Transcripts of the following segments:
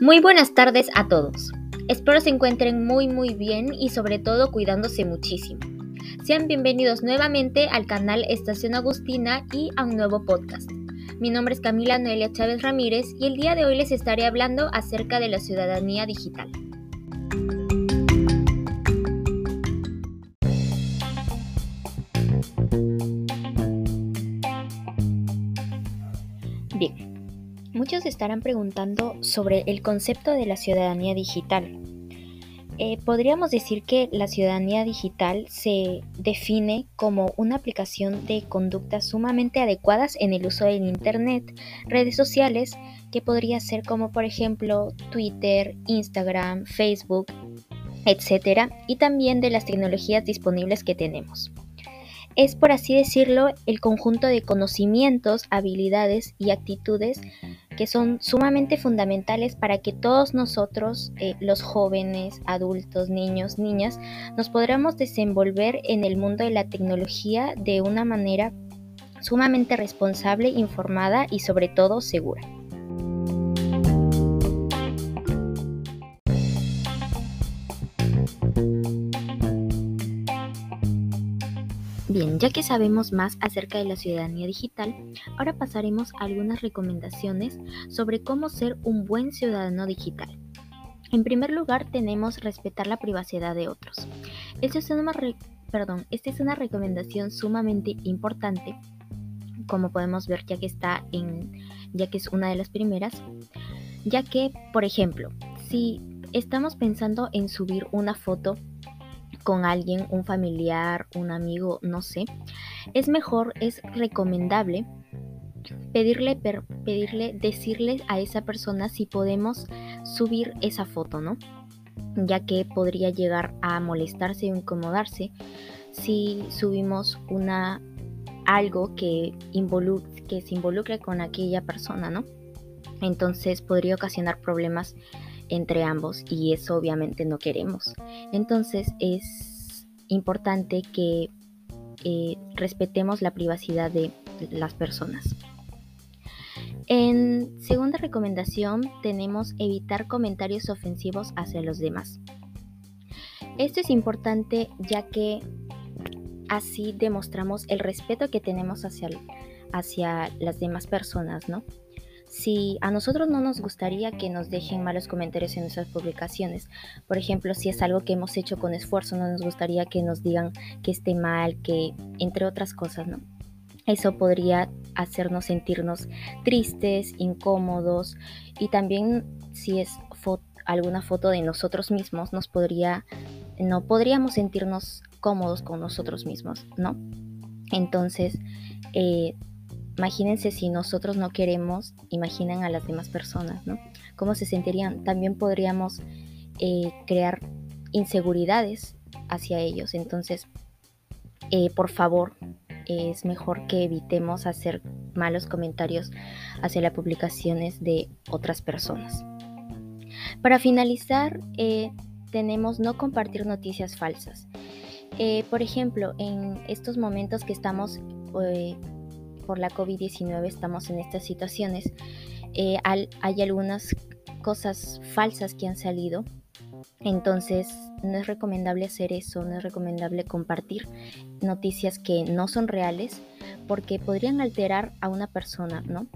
Muy buenas tardes a todos. Espero se encuentren muy muy bien y sobre todo cuidándose muchísimo. Sean bienvenidos nuevamente al canal Estación Agustina y a un nuevo podcast. Mi nombre es Camila Noelia Chávez Ramírez y el día de hoy les estaré hablando acerca de la ciudadanía digital. Muchos estarán preguntando sobre el concepto de la ciudadanía digital. Eh, podríamos decir que la ciudadanía digital se define como una aplicación de conductas sumamente adecuadas en el uso del Internet, redes sociales, que podría ser como por ejemplo Twitter, Instagram, Facebook, etc. Y también de las tecnologías disponibles que tenemos es, por así decirlo, el conjunto de conocimientos, habilidades y actitudes que son sumamente fundamentales para que todos nosotros, eh, los jóvenes, adultos, niños, niñas, nos podamos desenvolver en el mundo de la tecnología de una manera sumamente responsable, informada y sobre todo segura. Bien, ya que sabemos más acerca de la ciudadanía digital, ahora pasaremos a algunas recomendaciones sobre cómo ser un buen ciudadano digital. En primer lugar, tenemos respetar la privacidad de otros. Esta es una, perdón, esta es una recomendación sumamente importante, como podemos ver ya que está en, ya que es una de las primeras, ya que, por ejemplo, si estamos pensando en subir una foto con alguien, un familiar, un amigo, no sé, es mejor, es recomendable pedirle, pedirle, decirle a esa persona si podemos subir esa foto, ¿no? Ya que podría llegar a molestarse o incomodarse si subimos una algo que, que se involucre con aquella persona, ¿no? Entonces podría ocasionar problemas entre ambos y eso obviamente no queremos. Entonces es importante que eh, respetemos la privacidad de las personas. En segunda recomendación tenemos evitar comentarios ofensivos hacia los demás. Esto es importante ya que así demostramos el respeto que tenemos hacia, hacia las demás personas, ¿no? Si a nosotros no nos gustaría que nos dejen malos comentarios en nuestras publicaciones, por ejemplo, si es algo que hemos hecho con esfuerzo, no nos gustaría que nos digan que esté mal, que entre otras cosas, ¿no? Eso podría hacernos sentirnos tristes, incómodos y también si es alguna foto de nosotros mismos, nos podría, no podríamos sentirnos cómodos con nosotros mismos, ¿no? Entonces, eh, Imagínense si nosotros no queremos, imaginen a las demás personas, ¿no? ¿Cómo se sentirían? También podríamos eh, crear inseguridades hacia ellos. Entonces, eh, por favor, es mejor que evitemos hacer malos comentarios hacia las publicaciones de otras personas. Para finalizar, eh, tenemos no compartir noticias falsas. por ejemplo, en estos momentos que estamos por la COVID-19 estamos en estas situaciones, eh, hay algunas cosas falsas que han salido. Entonces no es recomendable hacer eso, no es recomendable compartir noticias que no son reales porque podrían alterar a una persona, ¿no?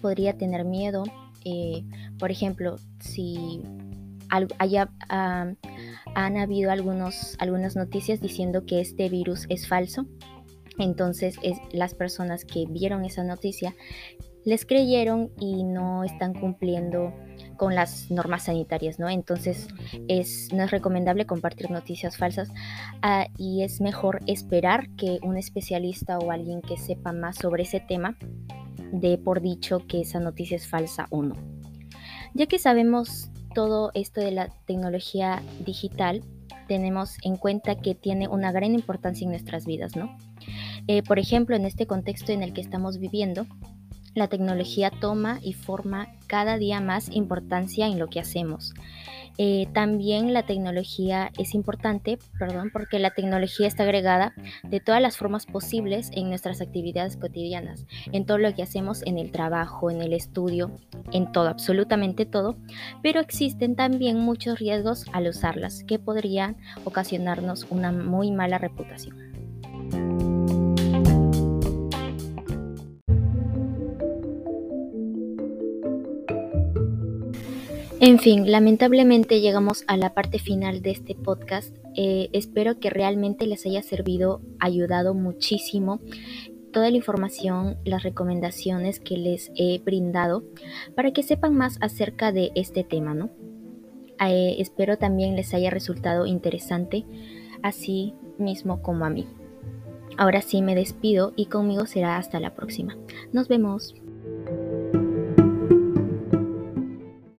Podría tener miedo, eh, por ejemplo, si haya, ah, han habido algunos, algunas noticias diciendo que este virus es falso, entonces es, las personas que vieron esa noticia les creyeron y no están cumpliendo con las normas sanitarias, ¿no? Entonces es, no es recomendable compartir noticias falsas ah, y es mejor esperar que un especialista o alguien que sepa más sobre ese tema dé por dicho que esa noticia es falsa o no. Ya que sabemos todo esto de la tecnología digital, tenemos en cuenta que tiene una gran importancia en nuestras vidas, ¿no? Eh, por ejemplo, en este contexto en el que estamos viviendo, la tecnología toma y forma cada día más importancia en lo que hacemos. Eh, también la tecnología es importante, perdón, porque la tecnología está agregada de todas las formas posibles en nuestras actividades cotidianas, en todo lo que hacemos en el trabajo, en el estudio, en todo, absolutamente todo, pero existen también muchos riesgos al usarlas que podrían ocasionarnos una muy mala reputación. En fin, lamentablemente llegamos a la parte final de este podcast. Eh, espero que realmente les haya servido, ayudado muchísimo toda la información, las recomendaciones que les he brindado para que sepan más acerca de este tema, ¿no? Eh, espero también les haya resultado interesante, así mismo como a mí. Ahora sí me despido y conmigo será hasta la próxima. Nos vemos.